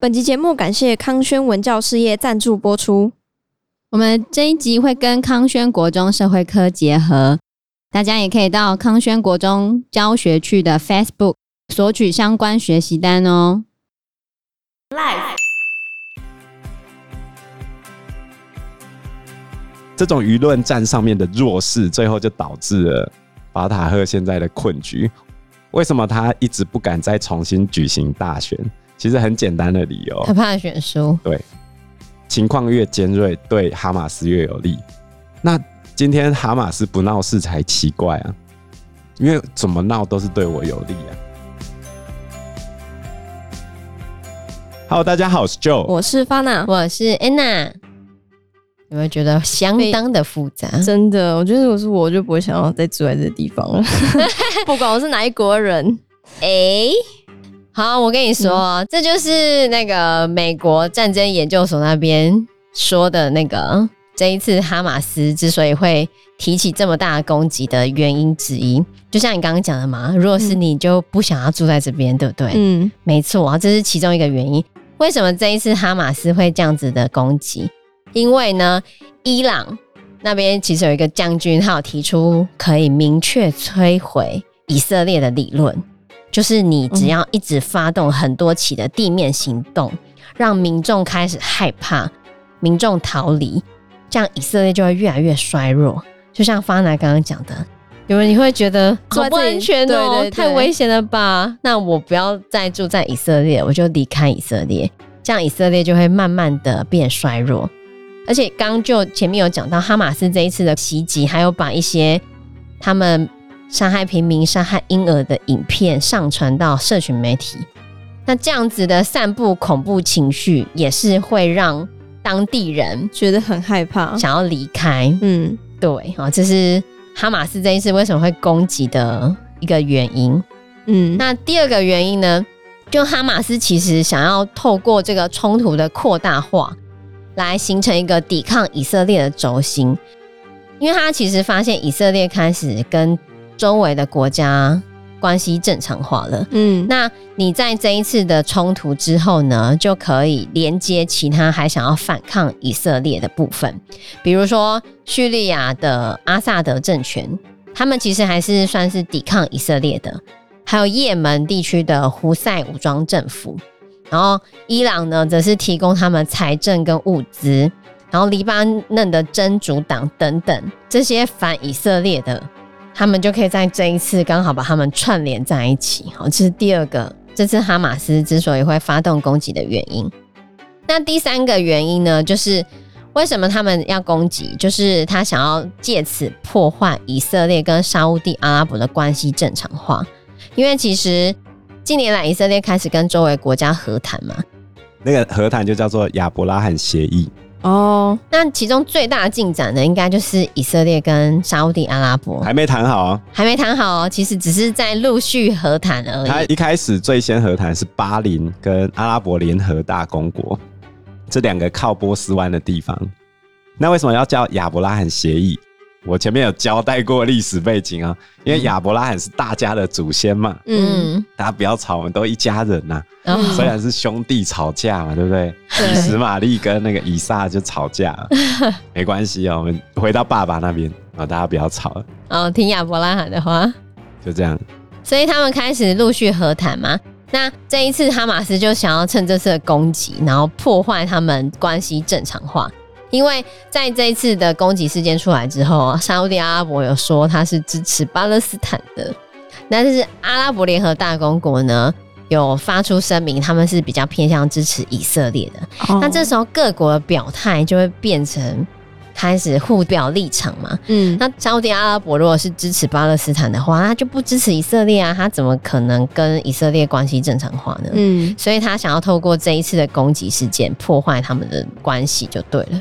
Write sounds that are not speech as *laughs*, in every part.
本集节目感谢康轩文教事业赞助播出。我们这一集会跟康轩国中社会科结合，大家也可以到康轩国中教学区的 Facebook 索取相关学习单哦。Life 这种舆论战上面的弱势，最后就导致了法塔赫现在的困局。为什么他一直不敢再重新举行大选？其实很简单的理由，他怕选输。对。情况越尖锐，对哈马斯越有利。那今天哈马斯不闹事才奇怪啊！因为怎么闹都是对我有利啊。Hello，大家好，我是 Joe，我是 Fana，我是 Anna。有没有觉得相当的复杂？真的，我觉得如果是我，就不会想要再住在这个地方了。*laughs* *laughs* 不管我是哪一国人，哎、欸。好，我跟你说，嗯、这就是那个美国战争研究所那边说的那个，这一次哈马斯之所以会提起这么大的攻击的原因之一，就像你刚刚讲的嘛，如果是你就不想要住在这边，对不对？嗯，没错啊，这是其中一个原因。为什么这一次哈马斯会这样子的攻击？因为呢，伊朗那边其实有一个将军，他有提出可以明确摧毁以色列的理论。就是你只要一直发动很多起的地面行动，嗯、让民众开始害怕，民众逃离，这样以色列就会越来越衰弱。就像方娜刚刚讲的，有人你会觉得好不安全哦、喔，对对对，太危险了吧？那我不要再住在以色列，我就离开以色列，这样以色列就会慢慢的变衰弱。而且刚刚就前面有讲到哈马斯这一次的袭击，还有把一些他们。杀害平民、杀害婴儿的影片上传到社群媒体，那这样子的散布恐怖情绪，也是会让当地人觉得很害怕，想要离开。嗯，对，好，这是哈马斯这一次为什么会攻击的一个原因。嗯，那第二个原因呢，就哈马斯其实想要透过这个冲突的扩大化，来形成一个抵抗以色列的轴心，因为他其实发现以色列开始跟周围的国家关系正常化了，嗯，那你在这一次的冲突之后呢，就可以连接其他还想要反抗以色列的部分，比如说叙利亚的阿萨德政权，他们其实还是算是抵抗以色列的，还有也门地区的胡塞武装政府，然后伊朗呢，则是提供他们财政跟物资，然后黎巴嫩的真主党等等这些反以色列的。他们就可以在这一次刚好把他们串联在一起，好，这是第二个，这次哈马斯之所以会发动攻击的原因。那第三个原因呢，就是为什么他们要攻击？就是他想要借此破坏以色列跟沙乌地阿拉伯的关系正常化。因为其实近年来以色列开始跟周围国家和谈嘛，那个和谈就叫做亚伯拉罕协议。哦，那其中最大的进展呢，应该就是以色列跟沙乌地阿拉伯还没谈好啊，还没谈好哦，其实只是在陆续和谈而已。他一开始最先和谈是巴林跟阿拉伯联合大公国这两个靠波斯湾的地方。那为什么要叫亚伯拉罕协议？我前面有交代过历史背景啊，因为亚伯拉罕是大家的祖先嘛，嗯，大家不要吵，我们都一家人呐、啊。嗯、虽然是兄弟吵架嘛，对不对？以实玛利跟那个以撒就吵架了，*laughs* 没关系哦，我们回到爸爸那边啊，大家不要吵了。哦，听亚伯拉罕的话，就这样。所以他们开始陆续和谈嘛。那这一次哈马斯就想要趁这次的攻击，然后破坏他们关系正常化。因为在这一次的攻击事件出来之后，沙乌地阿拉伯有说他是支持巴勒斯坦的，但是阿拉伯联合大公国呢有发出声明，他们是比较偏向支持以色列的。Oh. 那这时候各国的表态就会变成开始互表立场嘛。嗯，那沙乌地阿拉伯如果是支持巴勒斯坦的话，他就不支持以色列啊，他怎么可能跟以色列关系正常化呢？嗯，所以他想要透过这一次的攻击事件破坏他们的关系就对了。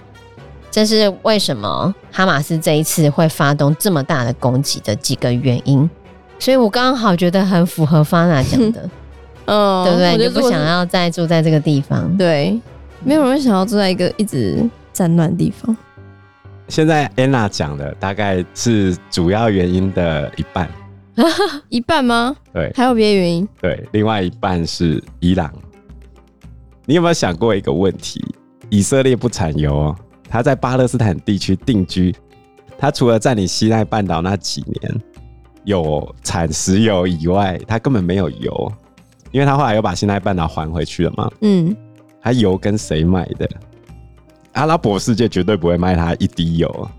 这是为什么哈马斯这一次会发动这么大的攻击的几个原因，所以我刚好觉得很符合法娜讲的，*laughs* 嗯，对不对？你不想要再住在这个地方，对，没有人想要住在一个一直战乱地方。现在安娜讲的大概是主要原因的一半，*laughs* 一半吗？对，还有别的原因？对，另外一半是伊朗。你有没有想过一个问题？以色列不产油哦，他在巴勒斯坦地区定居，他除了占领西奈半岛那几年有产石油以外，他根本没有油，因为他后来又把西奈半岛还回去了嘛。嗯，他油跟谁买的？阿拉伯世界绝对不会卖他一滴油，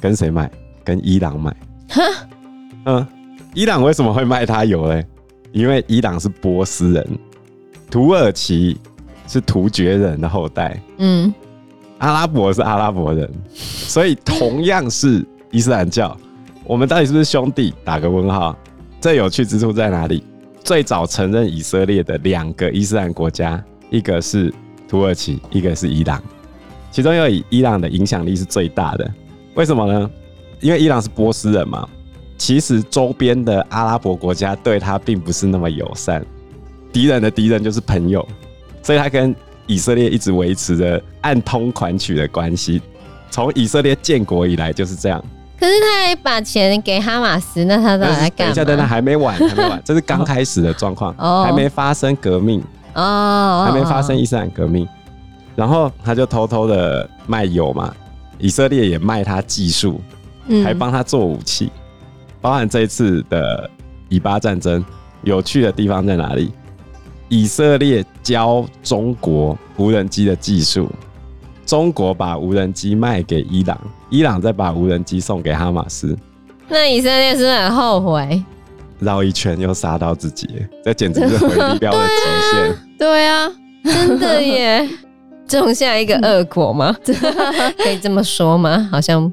跟谁买？跟伊朗买。哈，嗯，伊朗为什么会卖他油嘞？因为伊朗是波斯人，土耳其是突厥人的后代，嗯，阿拉伯是阿拉伯人，所以同样是伊斯兰教，我们到底是不是兄弟？打个问号。这有趣之处在哪里？最早承认以色列的两个伊斯兰国家，一个是土耳其，一个是伊朗，其中又以伊朗的影响力是最大的。为什么呢？因为伊朗是波斯人嘛。其实周边的阿拉伯国家对他并不是那么友善，敌人的敌人就是朋友，所以他跟以色列一直维持着按通款曲的关系。从以色列建国以来就是这样。可是他还把钱给哈马斯，那他到底在干嘛？等一下，等等，还没完，*laughs* 还没完，这是刚开始的状况，哦，还没发生革命哦，还没发生伊斯兰革命，然后他就偷偷的卖油嘛，以色列也卖他技术，还帮他做武器。包含这一次的以巴战争，有趣的地方在哪里？以色列教中国无人机的技术，中国把无人机卖给伊朗，伊朗再把无人机送给哈马斯。那以色列是不是很后悔？绕一圈又杀到自己，这简直是回力镖的极限。对啊，真的耶！种下一个恶果吗？*laughs* 可以这么说吗？好像，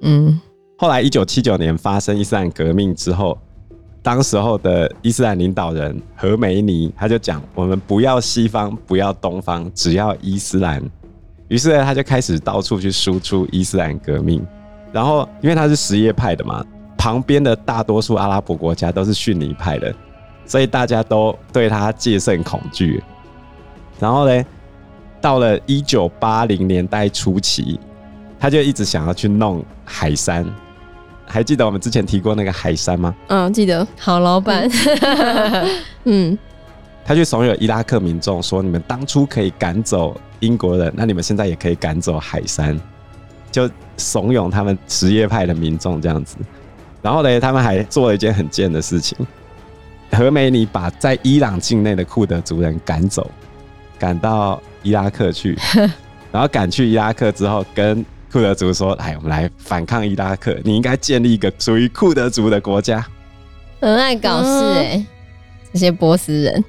嗯。后来，一九七九年发生伊斯兰革命之后，当时候的伊斯兰领导人何梅尼他就讲：“我们不要西方，不要东方，只要伊斯兰。”于是呢，他就开始到处去输出伊斯兰革命。然后，因为他是什叶派的嘛，旁边的大多数阿拉伯国家都是逊尼派的，所以大家都对他戒慎恐惧。然后呢，到了一九八零年代初期，他就一直想要去弄海山。还记得我们之前提过那个海山吗？嗯，记得。好老板，*laughs* 嗯，他去怂恿伊拉克民众说：“你们当初可以赶走英国人，那你们现在也可以赶走海山。”就怂恿他们什叶派的民众这样子。然后呢，他们还做了一件很贱的事情：何梅尼把在伊朗境内的库德族人赶走，赶到伊拉克去，*laughs* 然后赶去伊拉克之后跟。库德族说：“来，我们来反抗伊拉克。你应该建立一个属于库德族的国家。”很爱搞事哎、欸，嗯、这些波斯人。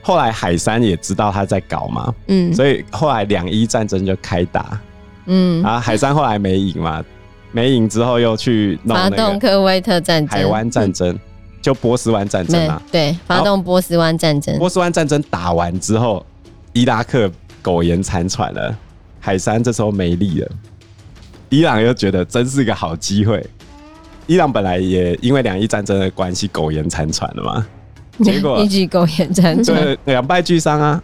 后来海山也知道他在搞嘛，嗯，所以后来两伊战争就开打，嗯，然后海山后来没赢嘛，没赢之后又去弄那个发动科威特战争、海湾战争，嗯、就波斯湾战争嘛，对，发动波斯湾战争。波斯湾战争打完之后，伊拉克苟延残喘了，海山这时候没力了。伊朗又觉得真是个好机会。伊朗本来也因为两伊战争的关系苟延残喘了嘛，结果 *laughs* 一举苟延残喘，对，两败俱伤啊。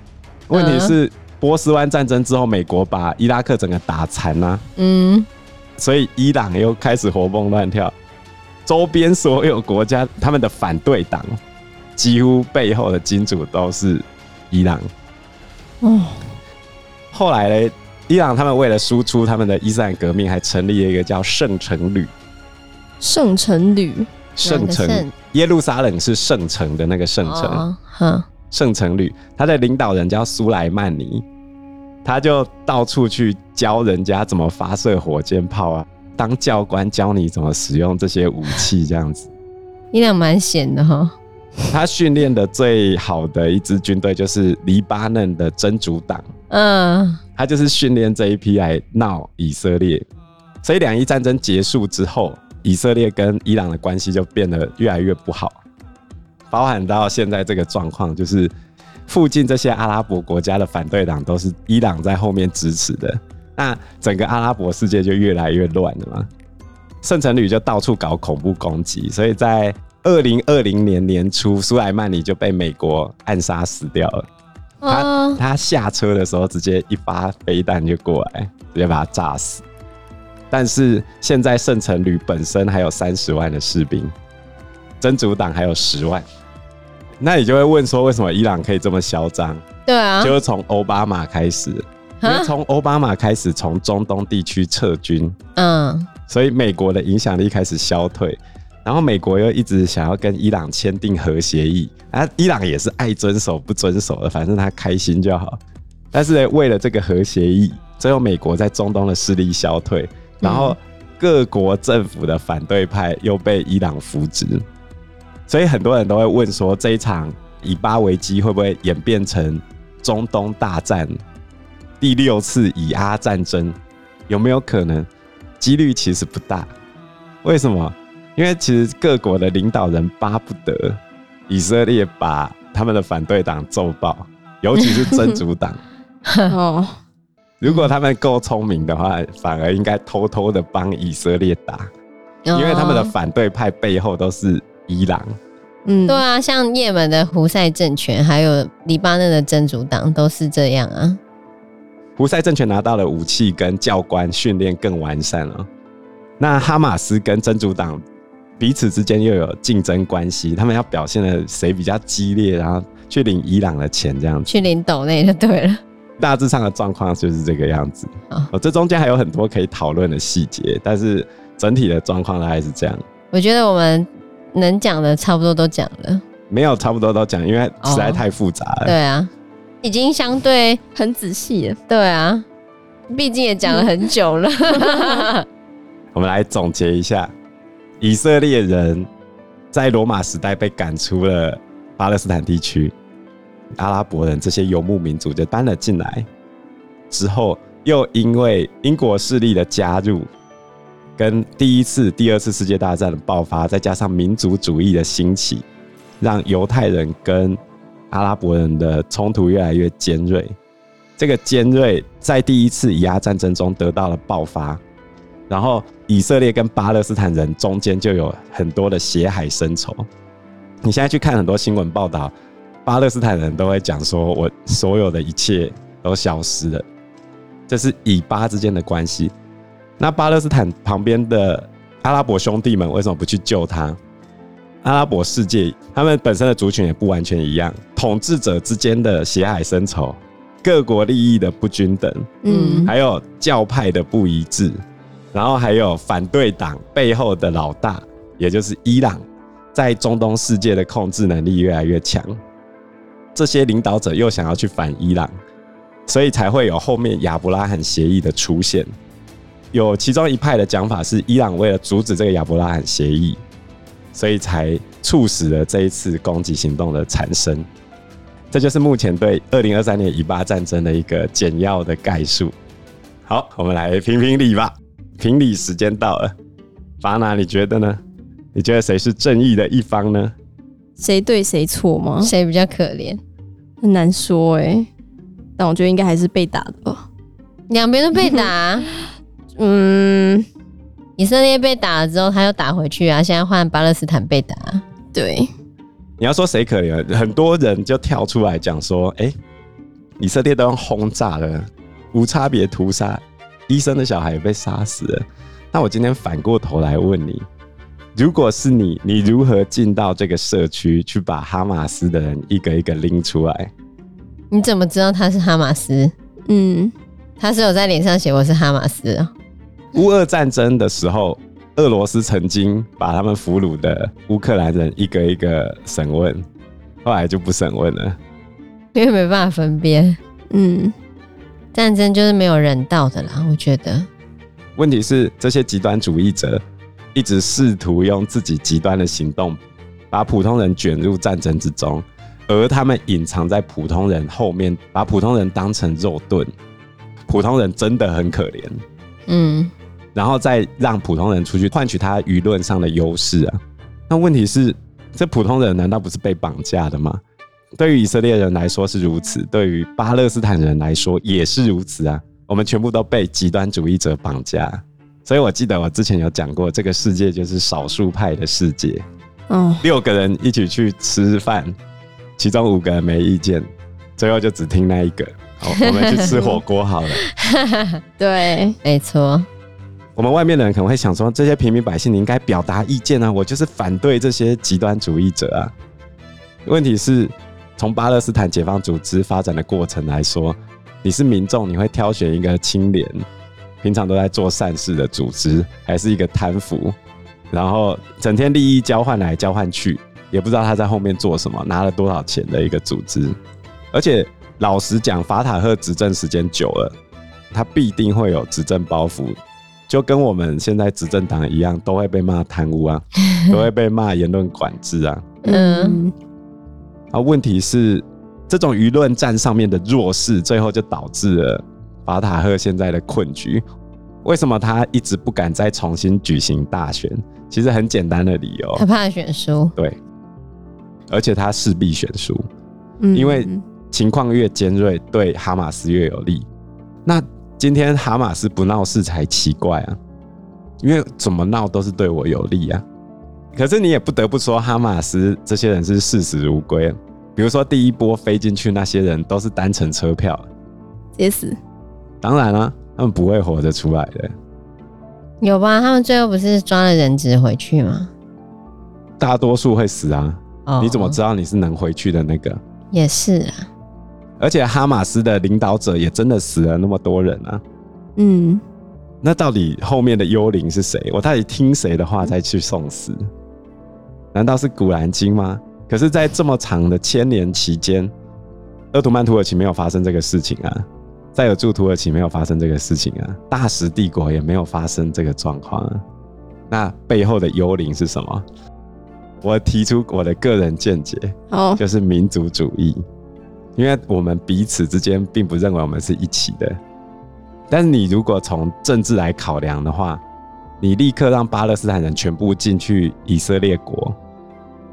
问题是波斯湾战争之后，美国把伊拉克整个打残啊，嗯，所以伊朗又开始活蹦乱跳，周边所有国家他们的反对党几乎背后的金主都是伊朗。哦，后来嘞。伊朗他们为了输出他们的伊斯兰革命，还成立了一个叫圣城旅。圣城旅，圣城耶路撒冷是圣城的那个圣城。哼，圣城旅，他的领导人叫苏莱曼尼，他就到处去教人家怎么发射火箭炮啊，当教官教你怎么使用这些武器，这样子。伊朗蛮闲的哈。他训练的最好的一支军队就是黎巴嫩的真主党，嗯，他就是训练这一批来闹以色列，所以两伊战争结束之后，以色列跟伊朗的关系就变得越来越不好，包含到现在这个状况，就是附近这些阿拉伯国家的反对党都是伊朗在后面支持的，那整个阿拉伯世界就越来越乱了嘛，圣城旅就到处搞恐怖攻击，所以在。二零二零年年初，苏莱曼尼就被美国暗杀死掉了。他他下车的时候，直接一发飞弹就过来，直接把他炸死。但是现在圣城旅本身还有三十万的士兵，真主党还有十万。那你就会问说，为什么伊朗可以这么嚣张？对啊，就是从奥巴马开始，因为从奥巴马开始从中东地区撤军，嗯，所以美国的影响力开始消退，然后美国又一直想要跟伊朗签订核协议，啊，伊朗也是爱遵守不遵守的，反正他开心就好。但是呢为了这个核协议，最后美国在中东的势力消退，然后各国政府的反对派又被伊朗扶植。所以很多人都会问说，这一场以巴危机会不会演变成中东大战第六次以阿战争？有没有可能？几率其实不大。为什么？因为其实各国的领导人巴不得以色列把他们的反对党揍爆，尤其是真主党。*laughs* 哦，如果他们够聪明的话，反而应该偷偷的帮以色列打，因为他们的反对派背后都是。伊朗，嗯，对啊，像也门的胡塞政权，还有黎巴嫩的真主党，都是这样啊。胡塞政权拿到了武器跟教官训练更完善了，那哈马斯跟真主党彼此之间又有竞争关系，他们要表现的谁比较激烈，然后去领伊朗的钱，这样子，去领斗内就对了。大致上的状况就是这个样子。哦，这中间还有很多可以讨论的细节，但是整体的状况大概是这样。我觉得我们。能讲的差不多都讲了，没有差不多都讲，因为实在太复杂了。哦。对啊，已经相对很仔细了。对啊，毕竟也讲了很久了。*laughs* *laughs* 我们来总结一下：以色列人在罗马时代被赶出了巴勒斯坦地区，阿拉伯人这些游牧民族就搬了进来，之后又因为英国势力的加入。跟第一次、第二次世界大战的爆发，再加上民族主义的兴起，让犹太人跟阿拉伯人的冲突越来越尖锐。这个尖锐在第一次以阿战争中得到了爆发，然后以色列跟巴勒斯坦人中间就有很多的血海深仇。你现在去看很多新闻报道，巴勒斯坦人都会讲说：“我所有的一切都消失了。”这是以巴之间的关系。那巴勒斯坦旁边的阿拉伯兄弟们为什么不去救他？阿拉伯世界他们本身的族群也不完全一样，统治者之间的血海深仇，各国利益的不均等，嗯，还有教派的不一致，然后还有反对党背后的老大，也就是伊朗，在中东世界的控制能力越来越强，这些领导者又想要去反伊朗，所以才会有后面亚伯拉罕协议的出现。有其中一派的讲法是，伊朗为了阻止这个亚伯拉罕协议，所以才促使了这一次攻击行动的产生。这就是目前对二零二三年以巴战争的一个简要的概述。好，我们来评评理吧。评理时间到了，法拿，你觉得呢？你觉得谁是正义的一方呢？谁对谁错吗？谁比较可怜？很难说哎、欸，但我觉得应该还是被打的吧。两边都被打。*laughs* 嗯，以色列被打了之后，他又打回去啊。现在换巴勒斯坦被打，对。你要说谁可怜？很多人就跳出来讲说：“哎、欸，以色列都用轰炸了，无差别屠杀，医生的小孩也被杀死了。”那我今天反过头来问你：如果是你，你如何进到这个社区去把哈马斯的人一个一个拎出来？你怎么知道他是哈马斯？嗯，他是有在脸上写我是哈马斯啊。乌俄战争的时候，俄罗斯曾经把他们俘虏的乌克兰人一个一个审问，后来就不审问了，因为没办法分辨。嗯，战争就是没有人道的啦，我觉得。问题是这些极端主义者一直试图用自己极端的行动，把普通人卷入战争之中，而他们隐藏在普通人后面，把普通人当成肉盾。普通人真的很可怜。嗯。然后再让普通人出去换取他舆论上的优势啊！那问题是，这普通人难道不是被绑架的吗？对于以色列人来说是如此，对于巴勒斯坦人来说也是如此啊！我们全部都被极端主义者绑架。所以我记得我之前有讲过，这个世界就是少数派的世界。嗯，六个人一起去吃饭，其中五个人没意见，最后就只听那一个。好，我们去吃火锅好了。*laughs* 对，没错。我们外面的人可能会想说，这些平民百姓你应该表达意见啊，我就是反对这些极端主义者啊。问题是，从巴勒斯坦解放组织发展的过程来说，你是民众，你会挑选一个清廉、平常都在做善事的组织，还是一个贪腐，然后整天利益交换来交换去，也不知道他在后面做什么，拿了多少钱的一个组织？而且老实讲，法塔赫执政时间久了，他必定会有执政包袱，就跟我们现在执政党一样，都会被骂贪污啊，*laughs* 都会被骂言论管制啊。嗯。啊，问题是这种舆论战上面的弱势，最后就导致了法塔赫现在的困局。为什么他一直不敢再重新举行大选？其实很简单的理由，他怕选输。对，而且他势必选输，因为情况越尖锐，对哈马斯越有利。那今天哈马斯不闹事才奇怪啊，因为怎么闹都是对我有利啊。可是你也不得不说，哈马斯这些人是视死如归。比如说，第一波飞进去那些人都是单程车票，直接死。当然了、啊，他们不会活着出来的。有吧？他们最后不是抓了人质回去吗？大多数会死啊。哦、你怎么知道你是能回去的那个？也是啊。而且哈马斯的领导者也真的死了那么多人啊。嗯。那到底后面的幽灵是谁？我到底听谁的话再去送死？难道是古兰经吗？可是，在这么长的千年期间，鄂图曼土耳其没有发生这个事情啊，塞尔柱土耳其没有发生这个事情啊，大食帝国也没有发生这个状况啊。那背后的幽灵是什么？我提出我的个人见解，哦，就是民族主义，因为我们彼此之间并不认为我们是一起的。但是，你如果从政治来考量的话，你立刻让巴勒斯坦人全部进去以色列国。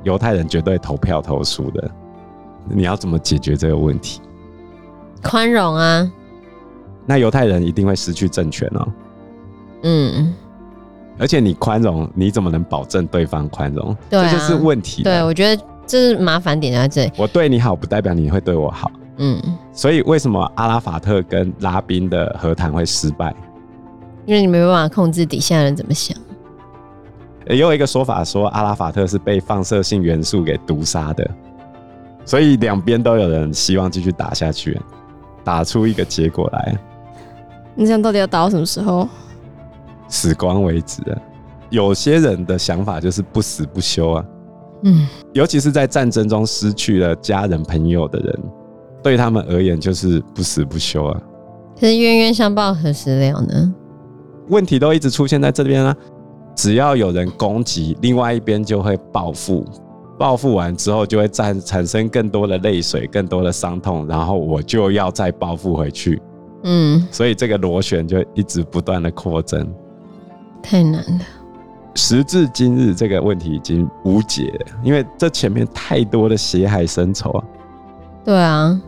犹太人绝对投票投输的，你要怎么解决这个问题？宽容啊！那犹太人一定会失去政权哦。嗯，而且你宽容，你怎么能保证对方宽容？对啊，这就是问题。对，我觉得这是麻烦点在这里。我对你好，不代表你会对我好。嗯，所以为什么阿拉法特跟拉宾的和谈会失败？因为你没办法控制底下人怎么想。也有一个说法说，阿拉法特是被放射性元素给毒杀的，所以两边都有人希望继续打下去，打出一个结果来。你想到底要打到什么时候？死光为止啊！有些人的想法就是不死不休啊。嗯，尤其是在战争中失去了家人朋友的人，对他们而言就是不死不休啊。可是冤冤相报何时了呢？问题都一直出现在这边啊。只要有人攻击，另外一边就会报复，报复完之后就会产产生更多的泪水、更多的伤痛，然后我就要再报复回去。嗯，所以这个螺旋就一直不断的扩增，太难了。时至今日，这个问题已经无解了，因为这前面太多的血海深仇啊。对啊，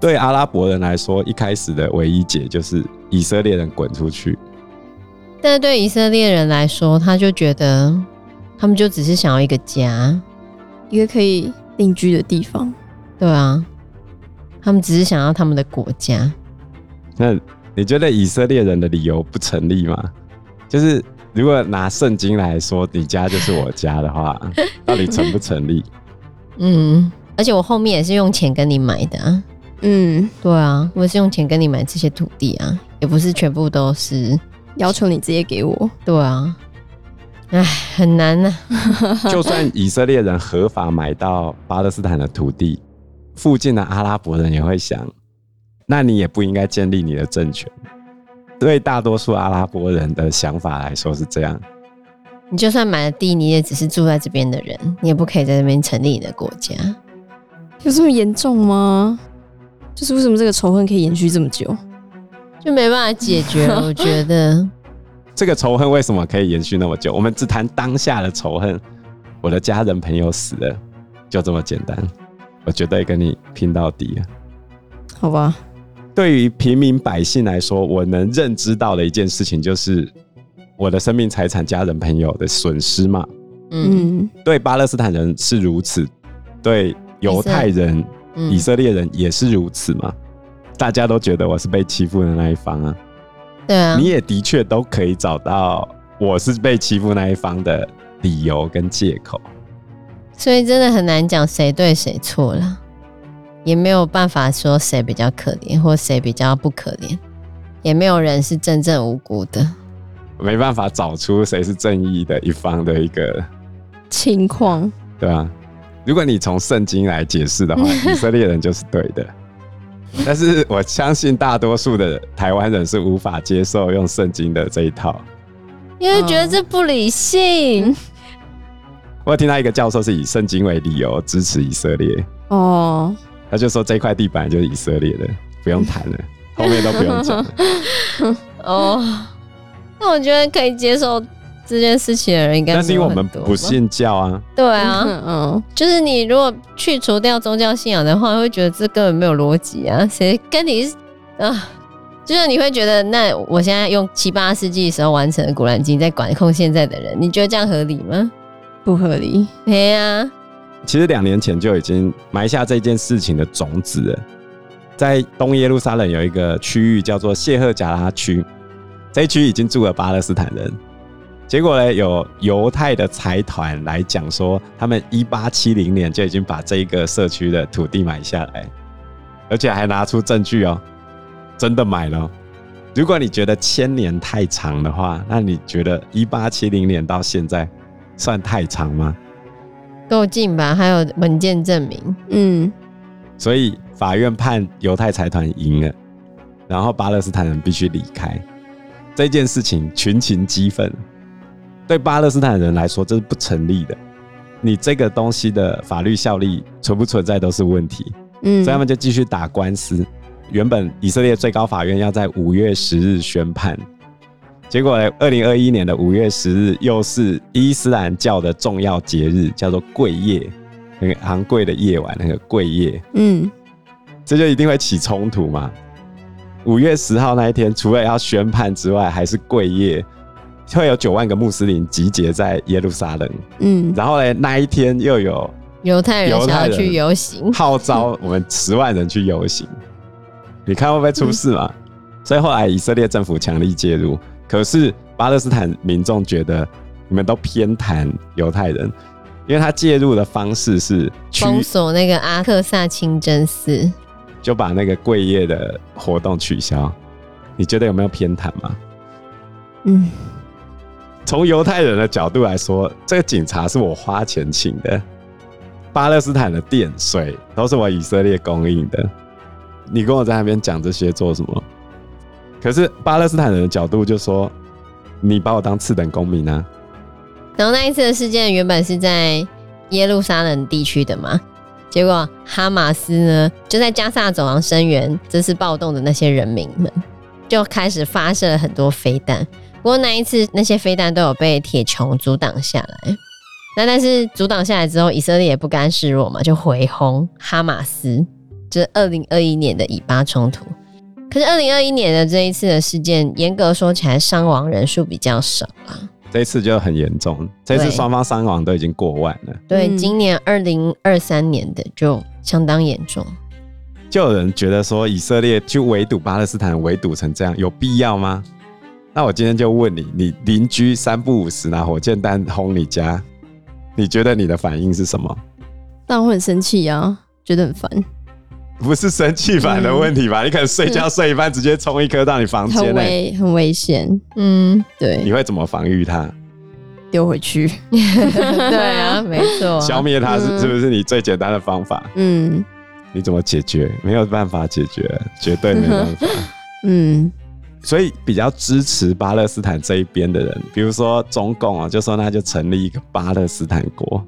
对阿拉伯人来说，一开始的唯一解就是以色列人滚出去。但是对以色列人来说，他就觉得他们就只是想要一个家，一个可以定居的地方。对啊，他们只是想要他们的国家。那你觉得以色列人的理由不成立吗？就是如果拿圣经来说，你家就是我家的话，*laughs* 到底成不成立？嗯，而且我后面也是用钱跟你买的啊。嗯，对啊，我也是用钱跟你买这些土地啊，也不是全部都是。要求你直接给我，对啊，哎，很难呢、啊。*laughs* 就算以色列人合法买到巴勒斯坦的土地，附近的阿拉伯人也会想，那你也不应该建立你的政权。对大多数阿拉伯人的想法来说是这样。你就算买了地，你也只是住在这边的人，你也不可以在这边成立你的国家。有这么严重吗？就是为什么这个仇恨可以延续这么久？就没办法解决了，我觉得 *laughs* 这个仇恨为什么可以延续那么久？我们只谈当下的仇恨，我的家人朋友死了，就这么简单。我绝对跟你拼到底啊，好吧？对于平民百姓来说，我能认知到的一件事情就是我的生命、财产、家人朋友的损失嘛。嗯，对巴勒斯坦人是如此，对犹太人、以色列人也是如此嘛。大家都觉得我是被欺负的那一方啊，对啊，你也的确都可以找到我是被欺负那一方的理由跟借口，所以真的很难讲谁对谁错了。也没有办法说谁比较可怜或谁比较不可怜，也没有人是真正无辜的，没办法找出谁是正义的一方的一个情况，对啊。如果你从圣经来解释的话，以色列人就是对的。*laughs* 但是我相信大多数的台湾人是无法接受用圣经的这一套，因为觉得这不理性。嗯、*laughs* 我有听到一个教授是以圣经为理由支持以色列哦，他就说这块地板就是以色列的，不用谈了，*laughs* 后面都不用讲了。哦，那我觉得可以接受。这件事情的人应该，但是因为我们不信教啊。对啊，嗯，就是你如果去除掉宗教信仰的话，会觉得这根本没有逻辑啊。谁跟你啊？就是你会觉得，那我现在用七八世纪的时候完成的《古兰经》在管控现在的人，你觉得这样合理吗？不合理。对啊，其实两年前就已经埋下这件事情的种子了。在东耶路撒冷有一个区域叫做谢赫贾拉区，这一区已经住了巴勒斯坦人。结果呢，有犹太的财团来讲说，他们一八七零年就已经把这一个社区的土地买下来，而且还拿出证据哦，真的买了。如果你觉得千年太长的话，那你觉得一八七零年到现在算太长吗？够近吧，还有文件证明。嗯，所以法院判犹太财团赢了，然后巴勒斯坦人必须离开。这件事情群情激愤。对巴勒斯坦人来说，这是不成立的。你这个东西的法律效力存不存在都是问题。嗯，所以他们就继续打官司。原本以色列最高法院要在五月十日宣判，结果呢，二零二一年的五月十日又是伊斯兰教的重要节日，叫做贵夜，那个昂贵的夜晚，那个贵夜。嗯，这就一定会起冲突嘛。五月十号那一天，除了要宣判之外，还是贵夜。会有九万个穆斯林集结在耶路撒冷，嗯，然后呢，那一天又有犹太人想要去游行，号召我们十万人去游行，你看会不会出事嘛？嗯、所以后来以色列政府强力介入，可是巴勒斯坦民众觉得你们都偏袒犹太人，因为他介入的方式是封锁那个阿克萨清真寺，就把那个贵夜的活动取消。你觉得有没有偏袒吗？嗯。从犹太人的角度来说，这个警察是我花钱请的，巴勒斯坦的电水都是我以色列供应的。你跟我在那边讲这些做什么？可是巴勒斯坦人的角度就说，你把我当次等公民啊。然后那一次的事件原本是在耶路撒冷地区的嘛，结果哈马斯呢就在加萨走廊声援这次暴动的那些人民们，就开始发射很多飞弹。不过那一次，那些飞弹都有被铁穹阻挡下来。那但是阻挡下来之后，以色列也不甘示弱嘛，就回轰哈马斯。就是二零二一年的以巴冲突。可是二零二一年的这一次的事件，严格说起来，伤亡人数比较少啊。这一次就很严重，这次双方伤亡都已经过万了。对，对今年二零二三年的就相当严重。就有人觉得说，以色列去围堵巴勒斯坦，围堵成这样，有必要吗？那我今天就问你，你邻居三不五时拿火箭弹轰你家，你觉得你的反应是什么？当然会很生气啊，觉得很烦。不是生气烦的问题吧？嗯、你可能睡觉睡一半，直接冲一颗到你房间，很危很危险。嗯，对。你会怎么防御它？丢回去。*laughs* 对啊，*laughs* 没错。消灭它是是不是你最简单的方法？嗯。你怎么解决？没有办法解决，绝对没办法。*laughs* 嗯。所以比较支持巴勒斯坦这一边的人，比如说中共啊，就说那就成立一个巴勒斯坦国。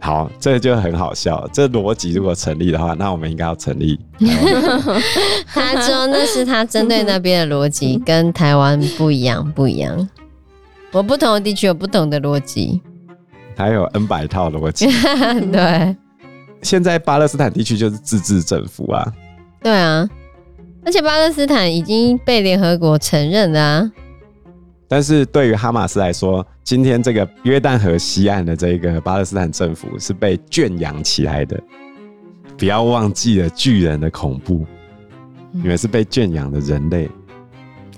好，这就很好笑。这逻辑如果成立的话，那我们应该要成立。*laughs* 他说那是他针对那边的逻辑，跟台湾不一样，不一样。我不同的地区有不同的逻辑，还有 N 百套逻辑。*laughs* 对，现在巴勒斯坦地区就是自治政府啊。对啊。而且巴勒斯坦已经被联合国承认了啊！但是对于哈马斯来说，今天这个约旦河西岸的这个巴勒斯坦政府是被圈养起来的。不要忘记了巨人的恐怖，你们是被圈养的人类。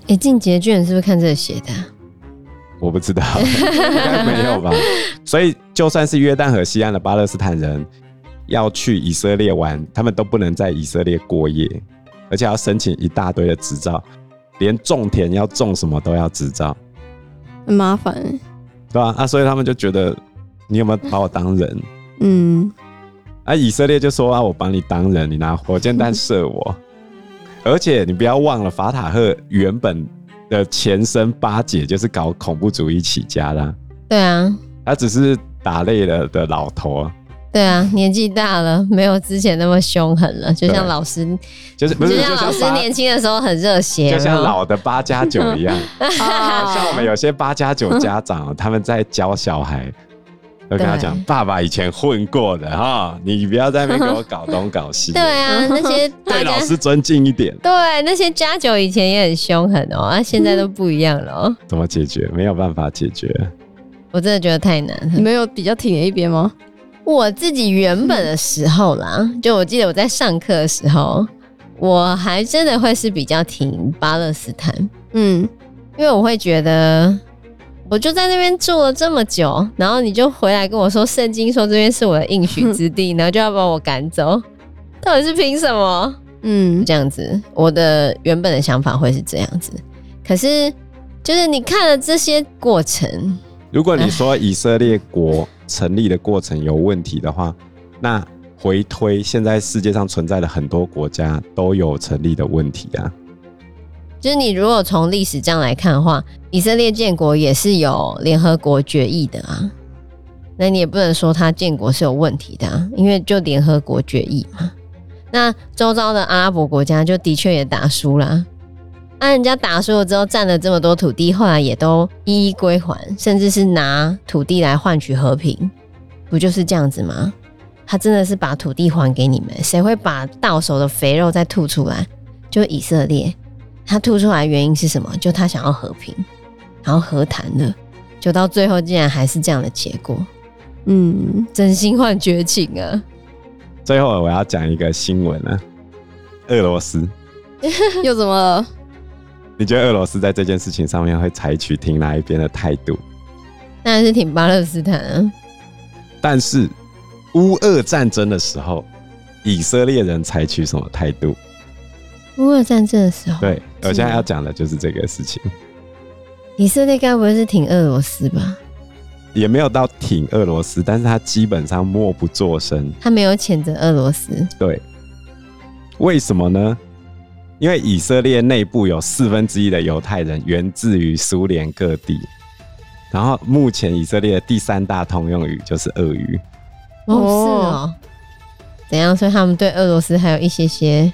哎、欸，进击的巨人是不是看这个写的？我不知道，应 *laughs* 该没有吧？所以就算是约旦河西岸的巴勒斯坦人，要去以色列玩，他们都不能在以色列过夜，而且要申请一大堆的执照，连种田要种什么都要执照，很麻烦，对吧？啊，所以他们就觉得你有没有把我当人？嗯，啊，以色列就说啊，我把你当人，你拿火箭弹射我，*laughs* 而且你不要忘了，法塔赫原本的前身巴解就是搞恐怖主义起家的，对啊，他只是打累了的老头。对啊，年纪大了，没有之前那么凶狠了。就像老师，就是不是就像老师年轻的时候很热血，就像老的八加九一样。*laughs* 像我们有些八加九家长，他们在教小孩，都跟他讲：“爸爸以前混过的哈，你不要在那边给我搞东搞西。”对啊，那些 *laughs* 对老师尊敬一点。对，那些加九以前也很凶狠哦，啊，现在都不一样了。哦。怎么解决？没有办法解决。我真的觉得太难了。你没有比较挺的一边吗？我自己原本的时候啦，嗯、就我记得我在上课的时候，我还真的会是比较挺巴勒斯坦，嗯，因为我会觉得，我就在那边住了这么久，然后你就回来跟我说圣经说这边是我的应许之地，*laughs* 然后就要把我赶走，到底是凭什么？嗯，这样子，我的原本的想法会是这样子，可是就是你看了这些过程，如果你说以色列国。*laughs* 成立的过程有问题的话，那回推现在世界上存在的很多国家都有成立的问题啊。就是你如果从历史这样来看的话，以色列建国也是有联合国决议的啊。那你也不能说他建国是有问题的啊，因为就联合国决议嘛。那周遭的阿拉伯国家就的确也打输了。那、啊、人家打输了之后，占了这么多土地，后来也都一一归还，甚至是拿土地来换取和平，不就是这样子吗？他真的是把土地还给你们，谁会把到手的肥肉再吐出来？就以色列，他吐出来原因是什么？就他想要和平，然后和谈的，就到最后竟然还是这样的结果。嗯，真心换绝情啊！最后我要讲一个新闻啊，俄罗斯 *laughs* 又怎么了？你觉得俄罗斯在这件事情上面会采取挺哪一边的态度？当然是挺巴勒斯坦啊。但是乌俄战争的时候，以色列人采取什么态度？乌俄战争的时候，对，我现在要讲的就是这个事情。以色列该不会是挺俄罗斯吧？也没有到挺俄罗斯，但是他基本上默不作声。他没有谴责俄罗斯。对，为什么呢？因为以色列内部有四分之一的犹太人源自于苏联各地，然后目前以色列的第三大通用语就是俄语。哦，是哦。怎样？所以他们对俄罗斯还有一些些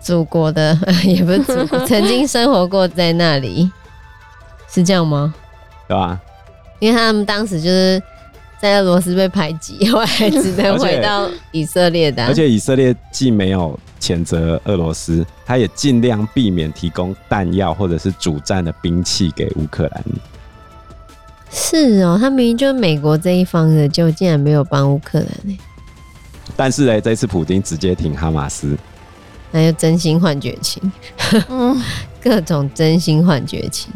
祖国的，*laughs* 也不是祖国，曾经生活过在那里，是这样吗？对吧？因为他们当时就是在俄罗斯被排挤，*laughs* 后来只能回到以色列的。而且以色列既没有。谴责俄罗斯，他也尽量避免提供弹药或者是主战的兵器给乌克兰。是哦，他明明就是美国这一方的，就竟然没有帮乌克兰呢。但是呢，这次普京直接挺哈马斯，那就真心换绝情。嗯，*laughs* 各种真心换绝情。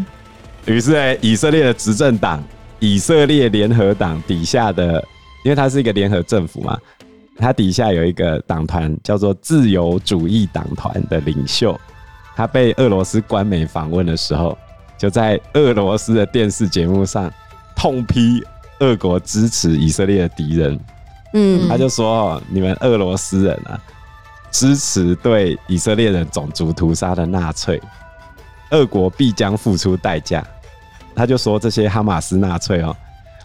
于是呢，以色列的执政党以色列联合党底下的，因为它是一个联合政府嘛。他底下有一个党团叫做自由主义党团的领袖，他被俄罗斯官媒访问的时候，就在俄罗斯的电视节目上痛批俄国支持以色列的敌人。嗯，他就说：“你们俄罗斯人啊，支持对以色列人种族屠杀的纳粹，俄国必将付出代价。”他就说：“这些哈马斯纳粹哦，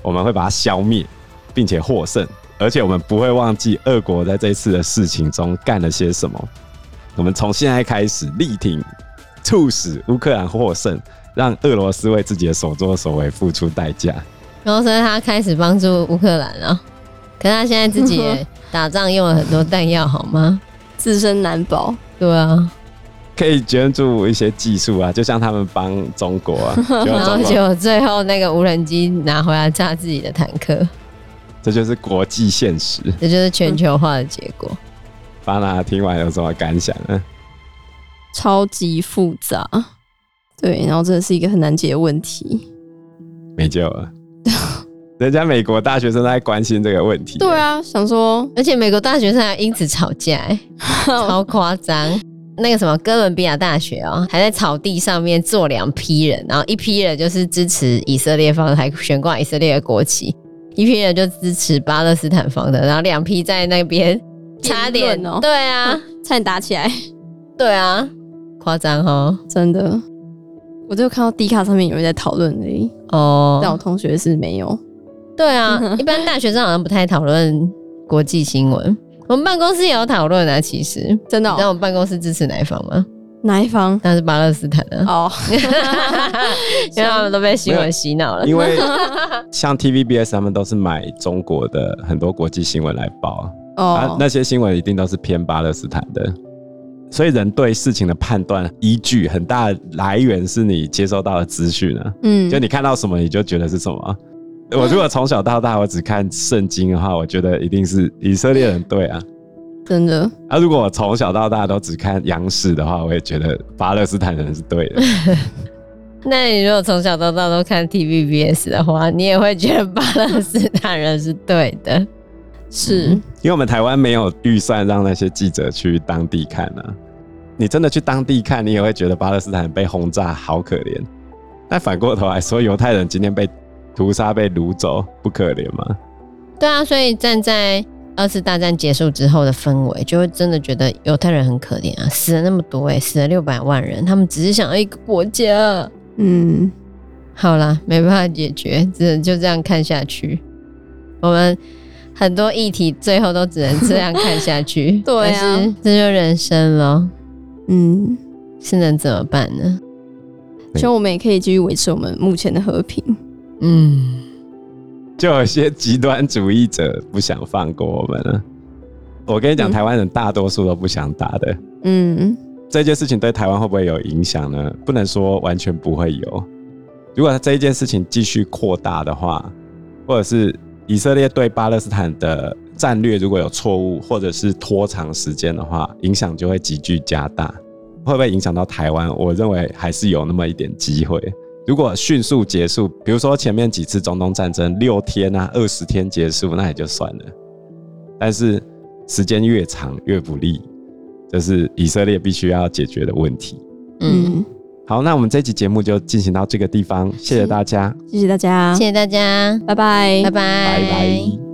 我们会把它消灭，并且获胜。”而且我们不会忘记俄国在这一次的事情中干了些什么。我们从现在开始力挺，促使乌克兰获胜，让俄罗斯为自己的所作所为付出代价。然后，所以他开始帮助乌克兰了。可是他现在自己 *laughs* 打仗用了很多弹药，好吗？自身难保。对啊，可以捐助一些技术啊，就像他们帮中国啊。*laughs* 然后结果最后那个无人机拿回来炸自己的坦克。这就是国际现实，这就是全球化的结果。巴拿听完有什么感想呢？超级复杂，对，然后真的是一个很难解的问题，没救了。*laughs* 人家美国大学生在关心这个问题。对啊，想说，而且美国大学生还因此吵架，*laughs* 超夸张。那个什么哥伦比亚大学哦，还在草地上面坐两批人，然后一批人就是支持以色列方，还悬挂以色列的国旗；一批人就支持巴勒斯坦方的，然后两批在那边差点哦，对啊，*laughs* 差点打起来，对啊，夸张哦，真的。我就看到 D 卡上面有人在讨论而已哦，但我同学是没有。对啊，*laughs* 一般大学生好像不太讨论国际新闻。我们办公室也有讨论啊，其实真的、哦。那我们办公室支持哪一方吗？哪一方？那是巴勒斯坦的哦，*laughs* *laughs* 因为他们都被新闻洗脑了。因为像 TVBS 他们都是买中国的很多国际新闻来报哦、啊，那些新闻一定都是偏巴勒斯坦的，所以人对事情的判断依据很大的来源是你接收到的资讯啊。嗯，就你看到什么你就觉得是什么。*laughs* 我如果从小到大我只看圣经的话，我觉得一定是以色列人对啊，真的。啊，如果我从小到大都只看央视的话，我也觉得巴勒斯坦人是对的。*laughs* 那你如果从小到大都看 TVBS 的话，你也会觉得巴勒斯坦人是对的。是，因为我们台湾没有预算让那些记者去当地看啊。你真的去当地看，你也会觉得巴勒斯坦被轰炸好可怜。但反过头来说，犹太人今天被屠杀被掳走，不可怜吗？对啊，所以站在二次大战结束之后的氛围，就会真的觉得犹太人很可怜啊，死了那么多哎、欸，死了六百万人，他们只是想要一个国家。嗯，好啦，没办法解决，只能就这样看下去。我们很多议题最后都只能这样看下去。*laughs* 对啊，这就人生了。嗯，是能怎么办呢？希望我们也可以继续维持我们目前的和平。嗯，就有些极端主义者不想放过我们了。我跟你讲，嗯、台湾人大多数都不想打的。嗯，这件事情对台湾会不会有影响呢？不能说完全不会有。如果这一件事情继续扩大的话，或者是以色列对巴勒斯坦的战略如果有错误，或者是拖长时间的话，影响就会急剧加大。会不会影响到台湾？我认为还是有那么一点机会。如果迅速结束，比如说前面几次中东战争六天啊、二十天结束，那也就算了。但是时间越长越不利，这是以色列必须要解决的问题。嗯，好，那我们这期节目就进行到这个地方，谢谢大家，谢谢大家，谢谢大家，拜拜，拜拜，拜拜。